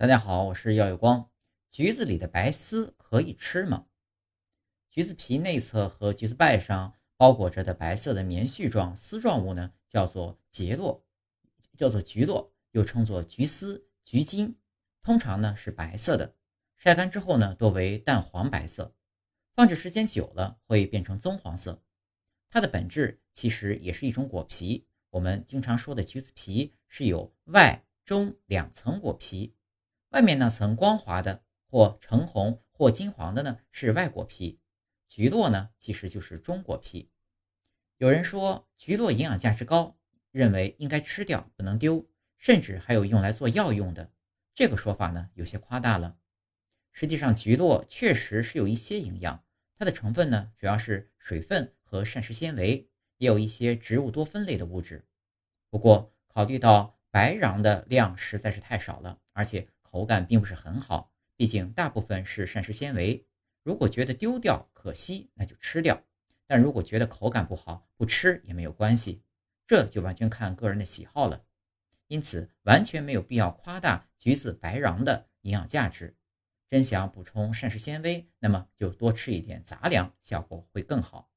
大家好，我是耀有光。橘子里的白丝可以吃吗？橘子皮内侧和橘子瓣上包裹着的白色的棉絮状丝状物呢，叫做结络，叫做橘络，又称作橘丝、橘筋。通常呢是白色的，晒干之后呢多为淡黄白色，放置时间久了会变成棕黄色。它的本质其实也是一种果皮。我们经常说的橘子皮是有外、中两层果皮。外面那层光滑的或橙红或金黄的呢是外果皮，橘络呢其实就是中果皮。有人说橘络营养价值高，认为应该吃掉不能丢，甚至还有用来做药用的。这个说法呢有些夸大了。实际上橘络确实是有一些营养，它的成分呢主要是水分和膳食纤维，也有一些植物多酚类的物质。不过考虑到白瓤的量实在是太少了，而且。口感并不是很好，毕竟大部分是膳食纤维。如果觉得丢掉可惜，那就吃掉；但如果觉得口感不好，不吃也没有关系，这就完全看个人的喜好了。因此，完全没有必要夸大橘子白瓤的营养价值。真想补充膳食纤维，那么就多吃一点杂粮，效果会更好。